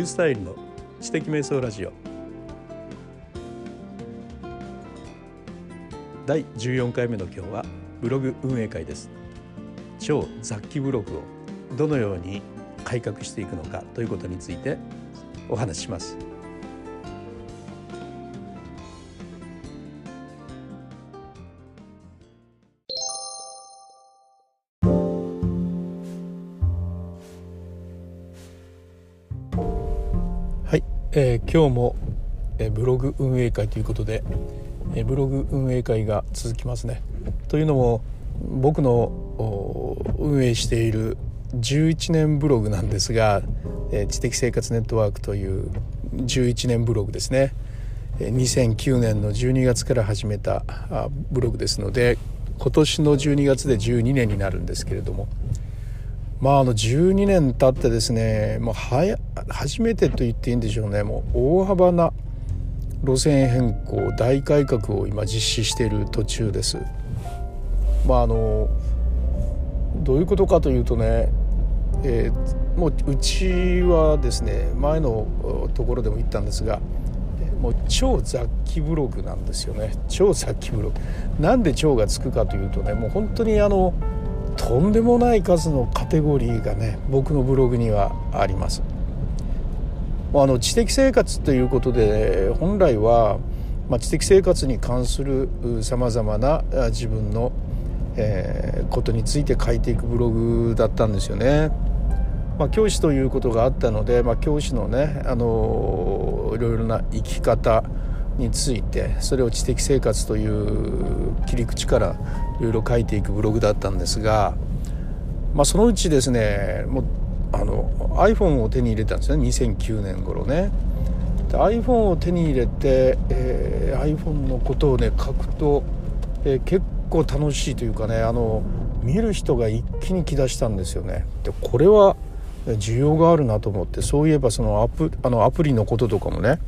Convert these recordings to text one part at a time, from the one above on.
ュースタイルの知的瞑想ラジオ。第14回目の今日はブログ運営会です。超雑記ブログをどのように改革していくのかということについてお話しします。今日も、えブログ運営会ということで、えブログ運営会が続きますね。というのも僕の運営している11年ブログなんですが、え知的生活ネットワークという11年ブログですね。え2009年の12月から始めたあブログですので今年の12月で12年になるんですけれども。まああの12年経ってですねもうはや初めてと言っていいんでしょうね。もう大幅な路線変更大改革を今実施している途中です。まああのどういうことかというとね、えーもううちはですね前のところでも言ったんですがもう超雑記ブログなんですよね。超雑記ブログ。なんで超がつくかというとねもう本当にあのとんでもない数のカテゴリーがね僕のブログにはあります。あの知的生活ということで本来は、まあ、知的生活に関するさまざまな自分の、えーことについて書いていくブログだったんですよね。まあ、教師ということがあったので、まあ、教師のね、あのいろいろな生き方についてそれを知的生活という切り口からいろいろ書いていくブログだったんですが、まあ、そのうちですねもうあの iPhone を手に入れたんですね2009年頃ね。iPhone を手に入れて、えー iPhone のことをね書くと、えー結構楽しいというかねあの見る人が一気に来だしたんですよね。でこれは需要があるなと思ってそういえばそのアプあのアプリのこととかもね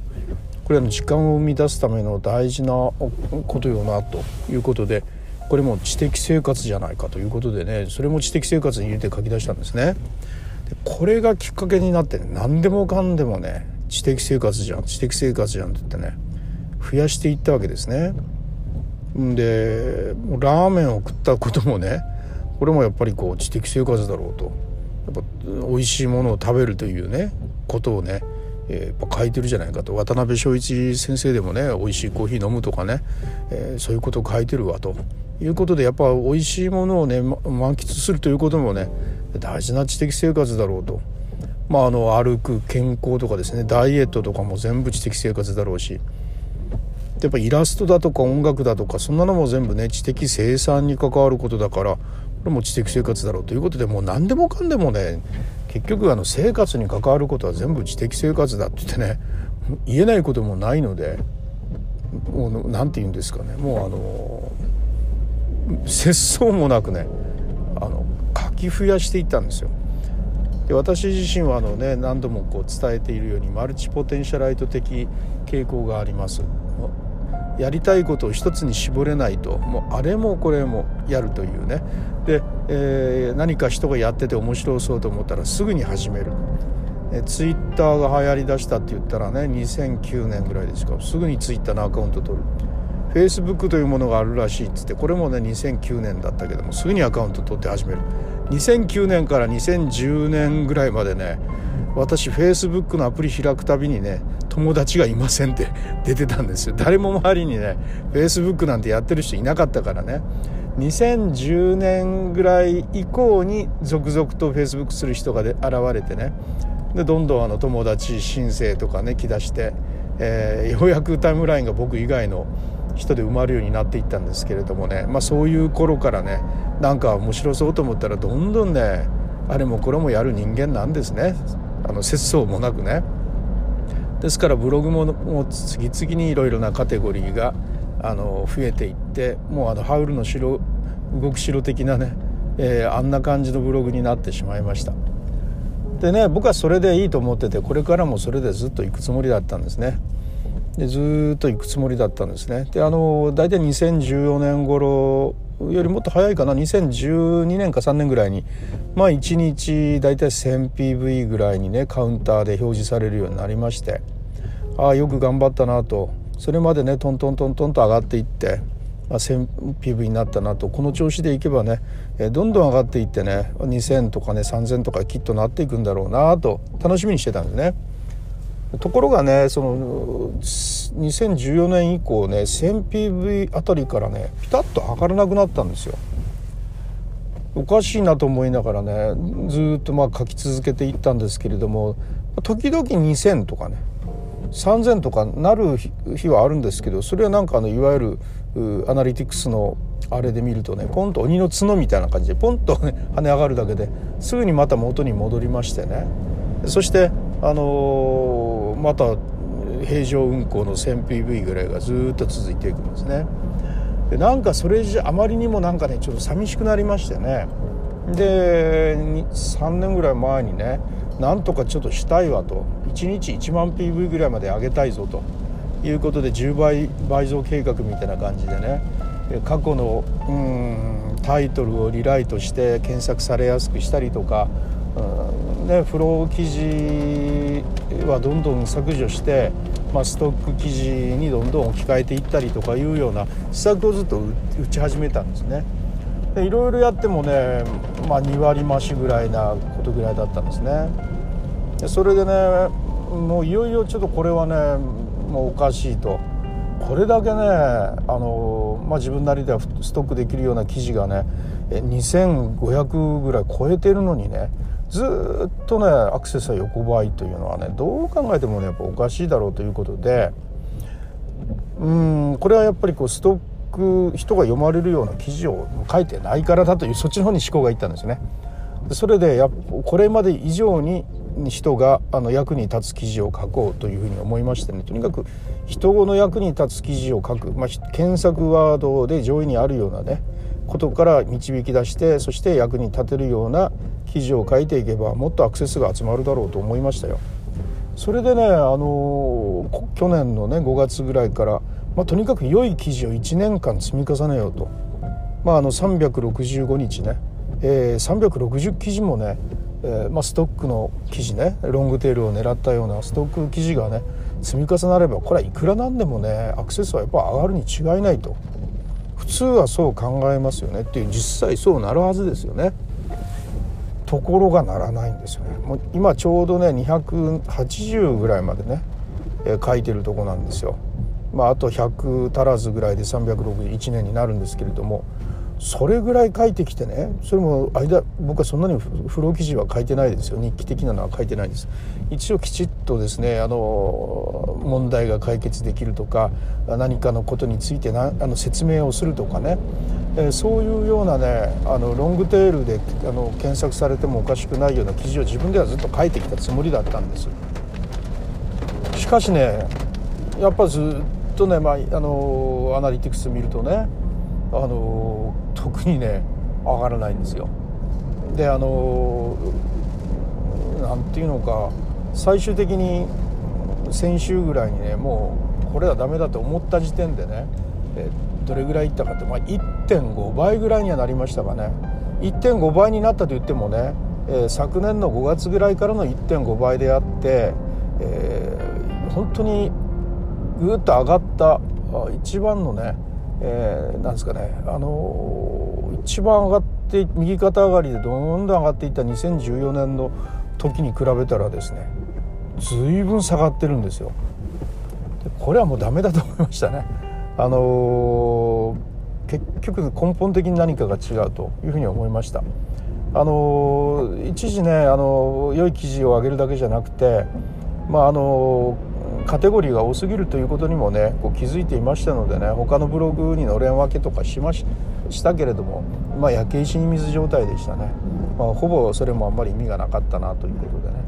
これあの時間を生み出すための大事なことよなということでこれも知的生活じゃないかということでねそれも知的生活に入れて書き出したんですね。でこれがきっかけになってね何でもかんでもね知的生活じゃん知的生活じゃんって言ってね増やしていったわけですね。でラーメンを食ったこともねこれもやっぱりこう知的生活だろうとやっぱ美味しいものを食べるというねことをね、えー書いてるじゃないかと。渡辺正一先生でもね美味しいコーヒー飲むとかね、えーそういうことを書いてるわと。いうことでやっぱ美味しいものをねま満喫するということもね大事な知的生活だろうと。まあ、あの歩く健康とかですねダイエットとかも全部知的生活だろうし。やっぱイラストだとか音楽だとかそんなのも全部ね知的生産に関わることだからこれも知的生活だろうということでもう何でもかんでもね結局あの生活に関わることは全部知的生活だって言ってね言えないこともないのでもう何て言うんですかねもうあの節操もなくねあの書き増やしていったんですよ。で私自身はあの、ね、何度もこう伝えているようにマルチポテンシャライト的傾向がありますやりたいことを一つに絞れないともうあれもこれもやるというね。で、えー何か人がやってて面白そうと思ったらすぐに始める。えツイッターが流行りだしたって言ったらね2009年ぐらいですか。すぐにツイッターのアカウント取る。フェイスブックというものがあるらしいっつってこれもね2009年だったけどもすぐにアカウント取って始める。2009年から2010年ぐらいまでね私フェイスブックのアプリ開くたびにね友達がいませんって 出てたんですよ。誰も周りにねフェイスブックなんてやってる人いなかったからね。2010年ぐらい以降に続々とフェイスブックする人がで現れてね。でどんどんあの友達申請とかね来だして、えーようやくタイムラインが僕以外の人で埋まるようになっていったんですけれどもね、まあ、そういう頃からねなんか面白そうと思ったらどんどんねあれもこれもやる人間なんですね。あの節操もなくね。ですからブログももう次々にいろいろなカテゴリーがあの増えていってもうあのハウルの城動く城的なね、えーあんな感じのブログになってしまいました。でね僕はそれでいいと思っててこれからもそれでずっと行くつもりだったんですね。でずっと行くつもりだったんですね。であの大体2014年頃よりもっと早いかな。2012年か3年ぐらいに。まあ1日大体 1000PV ぐらいにねカウンターで表示されるようになりまして。ああよく頑張ったなと。それまでねトントントントンと上がっていって、まあ、1000PV になったなと。この調子でいけばねどんどん上がっていってね2000とかね3000とかきっとなっていくんだろうなと楽しみにしてたんですね。ところがねその2014年以降ね 1000PV あたりからねピタッと上がらなくなったんですよ。おかしいなと思いながらねずっとまあ書き続けていったんですけれども時々2000とかね3000とかなる日はあるんですけどそれはなんかあのいわゆるアナリティクスのあれで見るとねポンと鬼の角みたいな感じでポンと、跳ね上がるだけですぐにまた元に戻りましてねそしてあのー、また平常運行の 1000PV ぐらいがずっと続いていくんですね。でなんかそれじゃあまりにもなんかねちょっと寂しくなりましてね。で3年ぐらい前にねなんとかちょっとしたいわと。1日1万 PV ぐらいまで上げたいぞということで10倍倍増計画みたいな感じでね。過去のうんタイトルをリライトして検索されやすくしたりとか、ね、フロー記事はどんどん削除して、まあ、ストック記事にどんどん置き換えていったりとかいうような施策をずっと打ち始めたんですね。でいろいろやってもね、まあ、2割増しぐらいなことぐらいだったんですね。でそれでねもういよいよちょっとこれはねもうおかしいと。これだけねあの、まあ、自分なりではストックできるような記事がね2500ぐらい超えてるのにねずっとねアクセスは横ばいというのはねどう考えてもねやっぱおかしいだろうということでうんこれはやっぱりこうストック人が読まれるような記事を書いてないからだというそっちの方に思考がいったんですね。それでやこれまで以上に人があの役に立つ記事を書こうというふうに思いましてねとにかく人の役に立つ記事を書く、まあ、検索ワードで上位にあるようなねことから導き出してそして役に立てるような記事を書いていけばもっとアクセスが集まるだろうと思いましたよ。それでね、あの去年のね5月ぐらいから、まあ、とにかく良い記事を1年間積み重ねようと、まあ、あの365日ね、えー、360記事もねえー、まあ、ストックの記事ねロングテールを狙ったようなストック記事がね積み重なればこれはいくらなんでもねアクセスはやっぱ上がるに違いないと。普通はそう考えますよねっていう実際そうなるはずですよね。ところがならないんですよね。もう今ちょうどね280ぐらいまでね、えー、書いてるとこなんですよ。まあ、あと100足らずぐらいで361年になるんですけれどもそれぐらい書いてきてねそれも間僕はそんなにフロー記事は書いてないですよ。日記的なのは書いてないです。一応きちっとですねあの問題が解決できるとか何かのことについてなあの説明をするとかね、えそういうようなねあのロングテールであの検索されてもおかしくないような記事を自分ではずっと書いてきたつもりだったんです。しかしねやっぱずっとね、まあ、あのアナリティクス見るとねあの特にね上がらないんですよ。であの何て言うのか最終的に先週ぐらいにねもうこれはダメだと思った時点でねえどれぐらいいったかって、まあ、1.5倍ぐらいにはなりましたかね1.5倍になったと言ってもね、えー、昨年の5月ぐらいからの1.5倍であって、えー、本当にぐっと上がった一番のねえー、なんですかねあのー、一番上がって右肩上がりでどんどん上がっていった2014年の時に比べたらですね随分下がってるんですよ。でこれはもうダメだと思いましたね。あのー、結局根本的に何かが違うというふうに思いました。あの一時ねあの良い記事を上げるだけじゃなくてまああのカテゴリーが多すぎるということにもねこう気づいていましたのでね他のブログにのれん分けとかしましたけれどもまあ焼け石に水状態でしたね、まあ、ほぼそれもあんまり意味がなかったなということでね。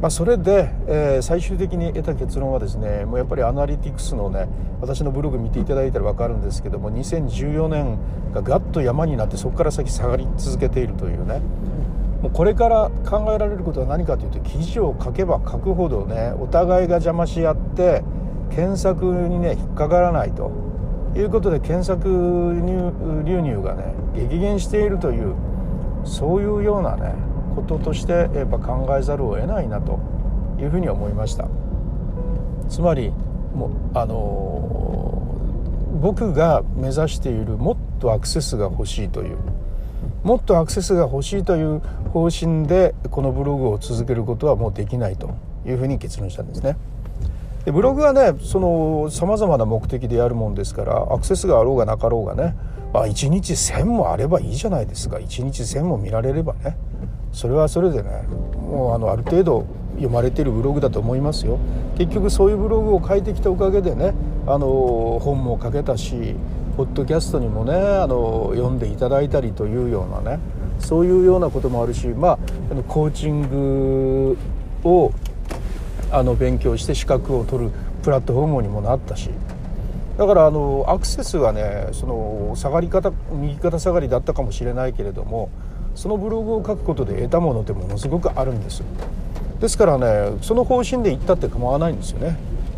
まあ、それで、えー、最終的に得た結論はですねもうやっぱりアナリティクスのね私のブログ見ていただいたら分かるんですけども2014年がガッと山になってそこから先下がり続けているというね。もうこれから考えられることは何かというと記事を書けば書くほどねお互いが邪魔し合って検索にね引っかからないと。いうことで検索流入がね激減しているというそういうようなねこととしてやっぱ考えざるを得ないなというふうに思いました。つまりもあの僕が目指しているもっとアクセスが欲しいというもっとアクセスが欲しいという方針でこのブログを続けることはもうできないというふうに結論したんですね。でブログはねそのさまざまな目的でやるもんですからアクセスがあろうがなかろうがね、まあ、1日1,000もあればいいじゃないですか。1日1,000も見られればね。それはそれでねもうあのある程度読まれてるブログだと思いますよ。結局そういうブログを書いてきたおかげでねあの本も書けたしポッドキャストにもねあの読んでいただいたりというようなねそういうようなこともあるしまあコーチングをあの勉強して資格を取るプラットフォームにもなったし。だからあのアクセスはねその下がり方右肩下がりだったかもしれないけれどもそのブログを書くことで得たものってものすごくあるんですですからねその方針でいったって構わないんですよね。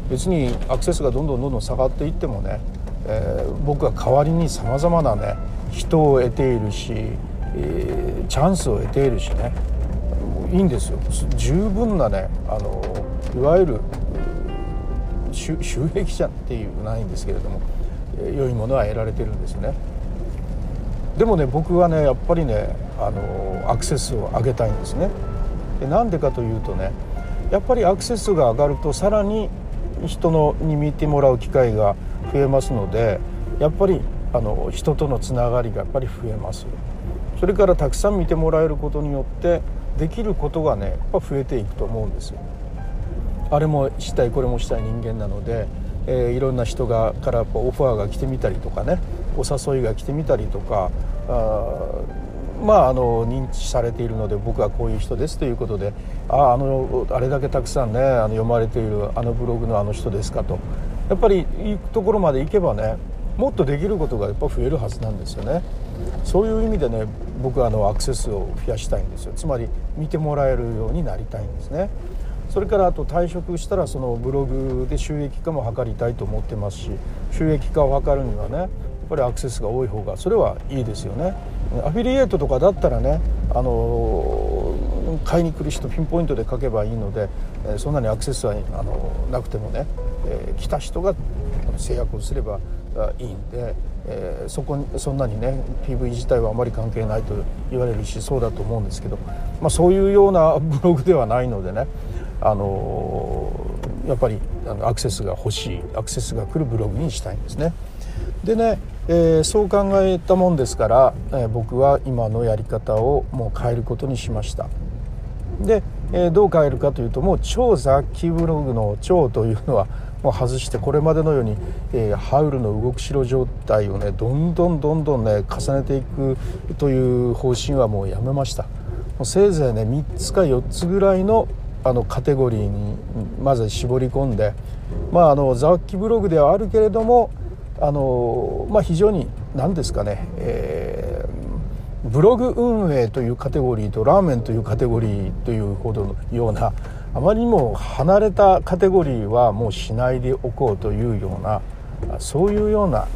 別にアクセスがどんどんどんどん下がっていってもね、えー、僕は代わりにさまざまなね人を得ているし、えー、チャンスを得ているしね。いいんですよ。十分なねあのいわゆる収益者っていうないんですけれども良いものは得られてるんですよね。でもね僕はねやっぱりねあのアクセスを上げたいんですね。でなんでかというとねやっぱりアクセスが上がるとさらに人のに見てもらう機会が増えますのでやっぱりあの人とのつながりがやっぱり増えます。それからたくさん見てもらえることによってできることがねやっぱ増えていくと思うんですよあれもしたいこれもしたい人間なので、えー、いろんな人がからオファーが来てみたりとかねお誘いが来てみたりとかあまああの認知されているので僕はこういう人ですということでああのあれだけたくさんねあの読まれているあのブログのあの人ですかとやっぱり行くところまで行けばねもっとできることがやっぱ増えるはずなんですよね。そういう意味でね僕はあのアクセスを増やしたいんですよつまり見てもらえるようになりたいんですね。それからあと退職したらそのブログで収益化も図りたいと思ってますし収益化を図るにはねやっぱりアクセスが多い方がそれはいいですよねアフィリエイトとかだったらねあの買いに来る人ピンポイントで書けばいいのでそんなにアクセスはあのなくてもね、え、来た人が制約をすればいいんで、えー、そこそんなにね PV 自体はあまり関係ないと言われるしそうだと思うんですけど、まあ、そういうような ブログではないのでねあのやっぱりアクセスが欲しいアクセスが来るブログにしたいんですね。でね、えー、そう考えたもんですから、え、僕は今のやり方をもう変えることにしました。で、え、どう変えるかというともう超雑記ブログの超というのはもう外してこれまでのように、えー、ハウルの動く城状態をねどんどんどんどんね重ねていくという方針はもうやめました。もうせいぜいね3つか4つぐらいのあのカテゴリーにまず絞り込んでまああの雑記ブログではあるけれどもあのまあ非常に何ですかね、えー、ブログ運営というカテゴリーとラーメンというカテゴリーというほどのようなあまりにも離れたカテゴリーはもうしないでおこうというようなそういうような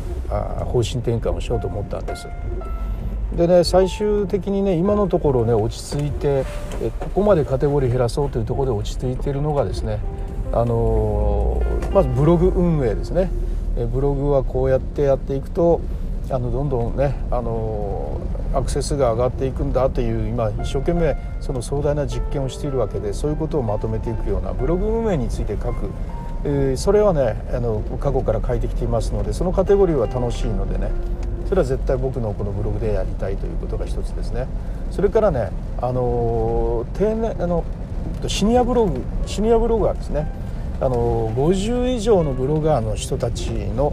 方針転換をしようと思ったんです。でね最終的にね今のところね落ち着いてここまでカテゴリー減らそうというところで落ち着いているのがですねあのまずブログ運営ですねブログはこうやってやっていくとあのどんどんねあのアクセスが上がっていくんだという今一生懸命その壮大な実験をしているわけでそういうことをまとめていくようなブログ運営について書く、えー、それはねあの過去から書いてきていますのでそのカテゴリーは楽しいのでねそれは絶対僕のこのブログでやりたいということが一つですね。それからねあの定年あのシニアブログシニアブロガーですねあの50以上のブロガーの人たちの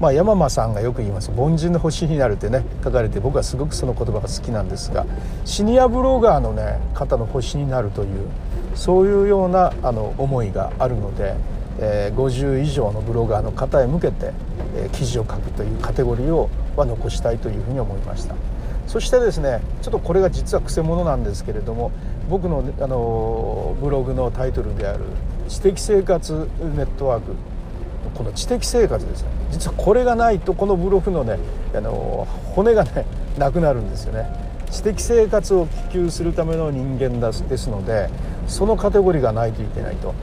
まあ、山間さんがよく言います「凡人の星になる」ってね書かれて僕はすごくその言葉が好きなんですがシニアブロガーのね方の星になるというそういうようなあの思いがあるので、えー、50以上のブロガーの方へ向けて、えー、記事を書くというカテゴリーをは残したいというふうに思いました。そしてですねちょっとこれが実はくせ者なんですけれども僕のあのブログのタイトルである「知的生活ネットワーク」この知的生活ですね。実はこれがないとこのブログのねあの骨がねなくなるんですよね。知的生活を希求するための人間ですのでそのカテゴリーがないといけないと。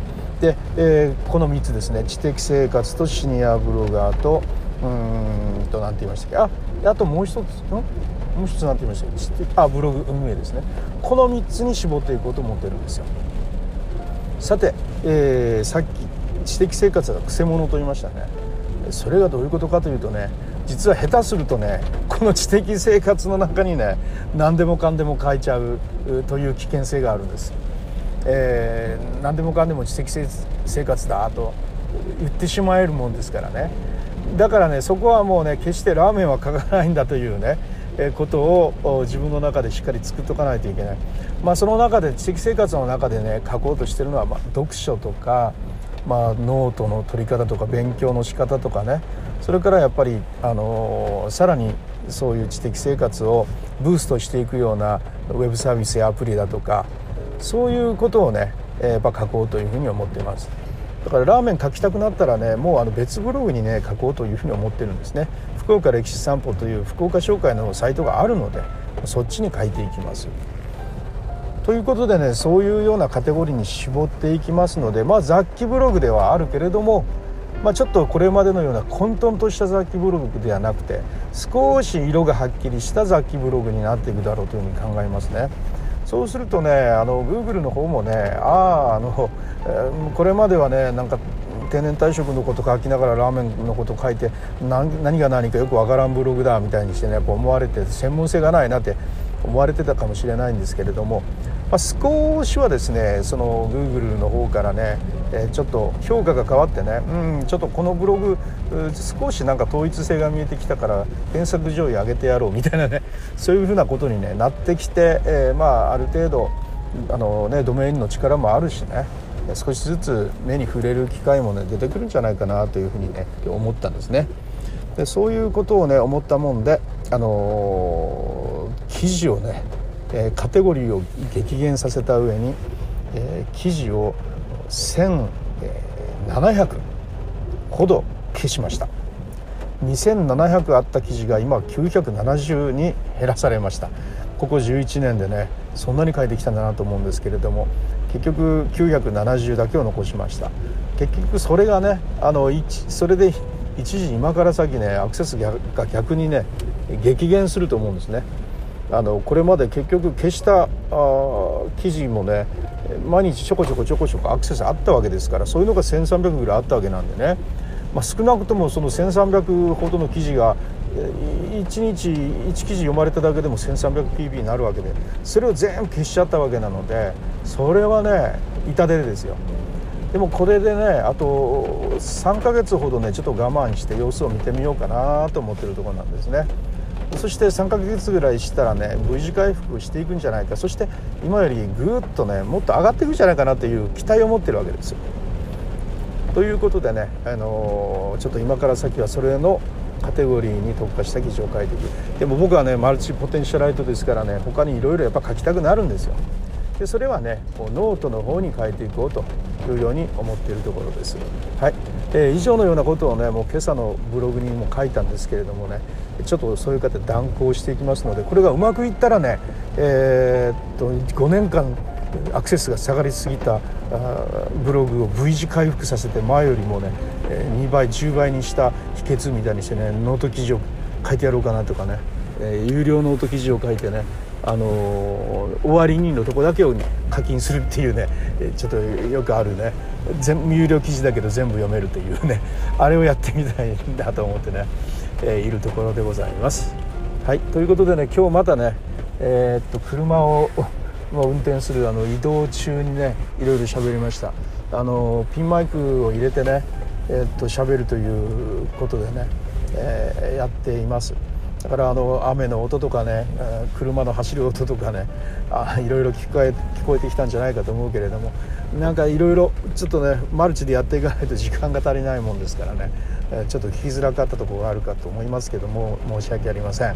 で、えー、この3つですね。知的生活とシニアブロガーとうんと何て言いましたっけ。ああともう一つん？もう一つ何て言いましたっけ。あブログ運営ですね。この3つに絞っていこうと思ってるんですよ。さて、えー、さっき知的生活がくせ者と言いましたね。それがどういうことかというとね実は下手するとねこの知的生活の中にね何でもかんでも書いちゃうという危険性があるんです、えー、何でもかんでも知的生活だと言ってしまえるもんですからね。だからねそこはもうね決してラーメンは書かないんだというねことを自分の中でしっかり作っとかないといけない、まあ、その中で知的生活の中でね書こうとしてるのは、まあ、読書とか、まあ、ノートの取り方とか勉強の仕方とかね。それからやっぱり、あの、さらにそういう知的生活をブーストしていくようなウェブサービスやアプリだとかそういうことをねやっぱ書こうというふうに思っています。だからラーメン書きたくなったらねもうあの別ブログにね書こうというふうに思ってるんですね。福岡歴史散歩という福岡紹介のサイトがあるのでそっちに書いていきます。ということでねそういうようなカテゴリーに絞っていきますのでまあ雑記ブログではあるけれどもまあ、ちょっとこれまでのような混沌とした雑記ブログではなくて少し色がはっきりした雑記ブログになっていくだろうというふうに考えますね。そうするとねあの Google の方もねあああの、えー、これまではねなんか定年退職のこと書きながらラーメンのこと書いて何が何かよくわからんブログだみたいにしてねやっぱ思われて専門性がないなって思われてたかもしれないんですけれども、まあ、少しはですねその Google の方からね、えー、ちょっと評価が変わってねうんちょっとこのブログ少しなんか統一性が見えてきたから検索上位上げてやろうみたいなね そういうふうなことに、ね、なってきて、えー、まあある程度あの、ね、ドメインの力もあるしね少しずつ目に触れる機会もね出てくるんじゃないかなというふうにね思ったんですね。でそういうことをね思ったもんで、あのー、記事をね、え、カテゴリーを激減させた上に、えー、記事を1700ほど消しました。2700あった記事が今970に減らされました。ここ11年でねそんなに書いてきたんだなと思うんですけれども結局970だけを残しました。結局それがねあのそれで一時今から先ねアクセスが逆にね激減すると思うんですね。あのこれまで結局消したあ記事もね毎日ちょこちょこちょこちょこアクセスあったわけですからそういうのが1300ぐらいあったわけなんでね、まあ、少なくともその1300ほどの記事が1日1記事読まれただけでも 1300PB になるわけでそれを全部消しちゃったわけなのでそれはね痛手ですよ。でもこれでねあと3ヶ月ほどねちょっと我慢して様子を見てみようかなと思ってるとこなんですね。そして3ヶ月ぐらいしたらね V 字回復していくんじゃないか。そして今よりぐっとねもっと上がっていくんじゃないかなという期待を持ってるわけですよ。ということでね、あのー、ちょっと今から先はそれのカテゴリーに特化した記事を書いていく。でも僕はねマルチポテンシャライトですからね他にいろいろやっぱ書きたくなるんですよ。でそれはねこうノートの方に書いていこうというように思っているところです。はい、えー、以上のようなことをねもう今朝のブログにも書いたんですけれどもねちょっとそういう方断行していきますのでこれがうまくいったらね、えー、っと5年間アクセスが下がりすぎたブログを V 字回復させて前よりもね2倍10倍にした秘訣みたいにしてねノート記事を書いてやろうかなとかね有料ノート記事を書いてねあの終わりにのとこだけをね課金するっていうねちょっとよくあるね。全有料記事だけど全部読めるというね。あれをやってみたいんだと思ってね、えー、いるところでございます。はいということでね今日またねえー、っと車を 運転するあの移動中にねいろいろ喋りました。あのピンマイクを入れてねえー、っと喋るということでね、えー、やっています。だからあの雨の音とかね車の走る音とかねあいろいろ聞こえ聞こえてきたんじゃないかと思うけれどもなんかいろいろちょっとねマルチでやっていかないと時間が足りないもんですからねちょっと聞きづらかったところがあるかと思いますけども申し訳ありません。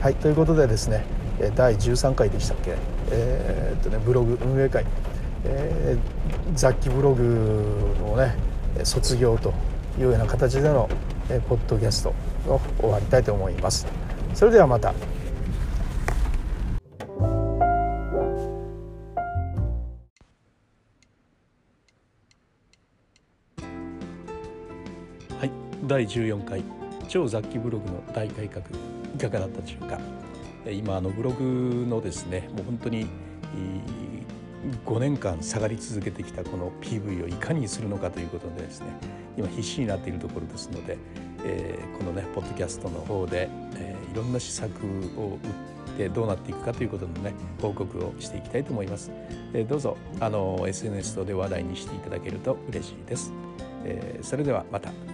はいということでですね第13回でしたっけ、えー、っとね、ブログ運営会、えー、雑記ブログをね卒業というような形での、ポッドキャストを終わりたいと思います。それではまた。はい第14回。超雑記ブログの大改革。いかがだったでしょうか。今あのブログのですねもう本当に5年間下がり続けてきたこの PV をいかにするのかということでですね今必死になっているところですので、えー、このねポッドキャストの方で、え、いろんな施策を打ってどうなっていくかということのね報告をしていきたいと思います、えー、どうぞあの SNS 等で話題にしていただけると嬉しいです、えー、それではまた。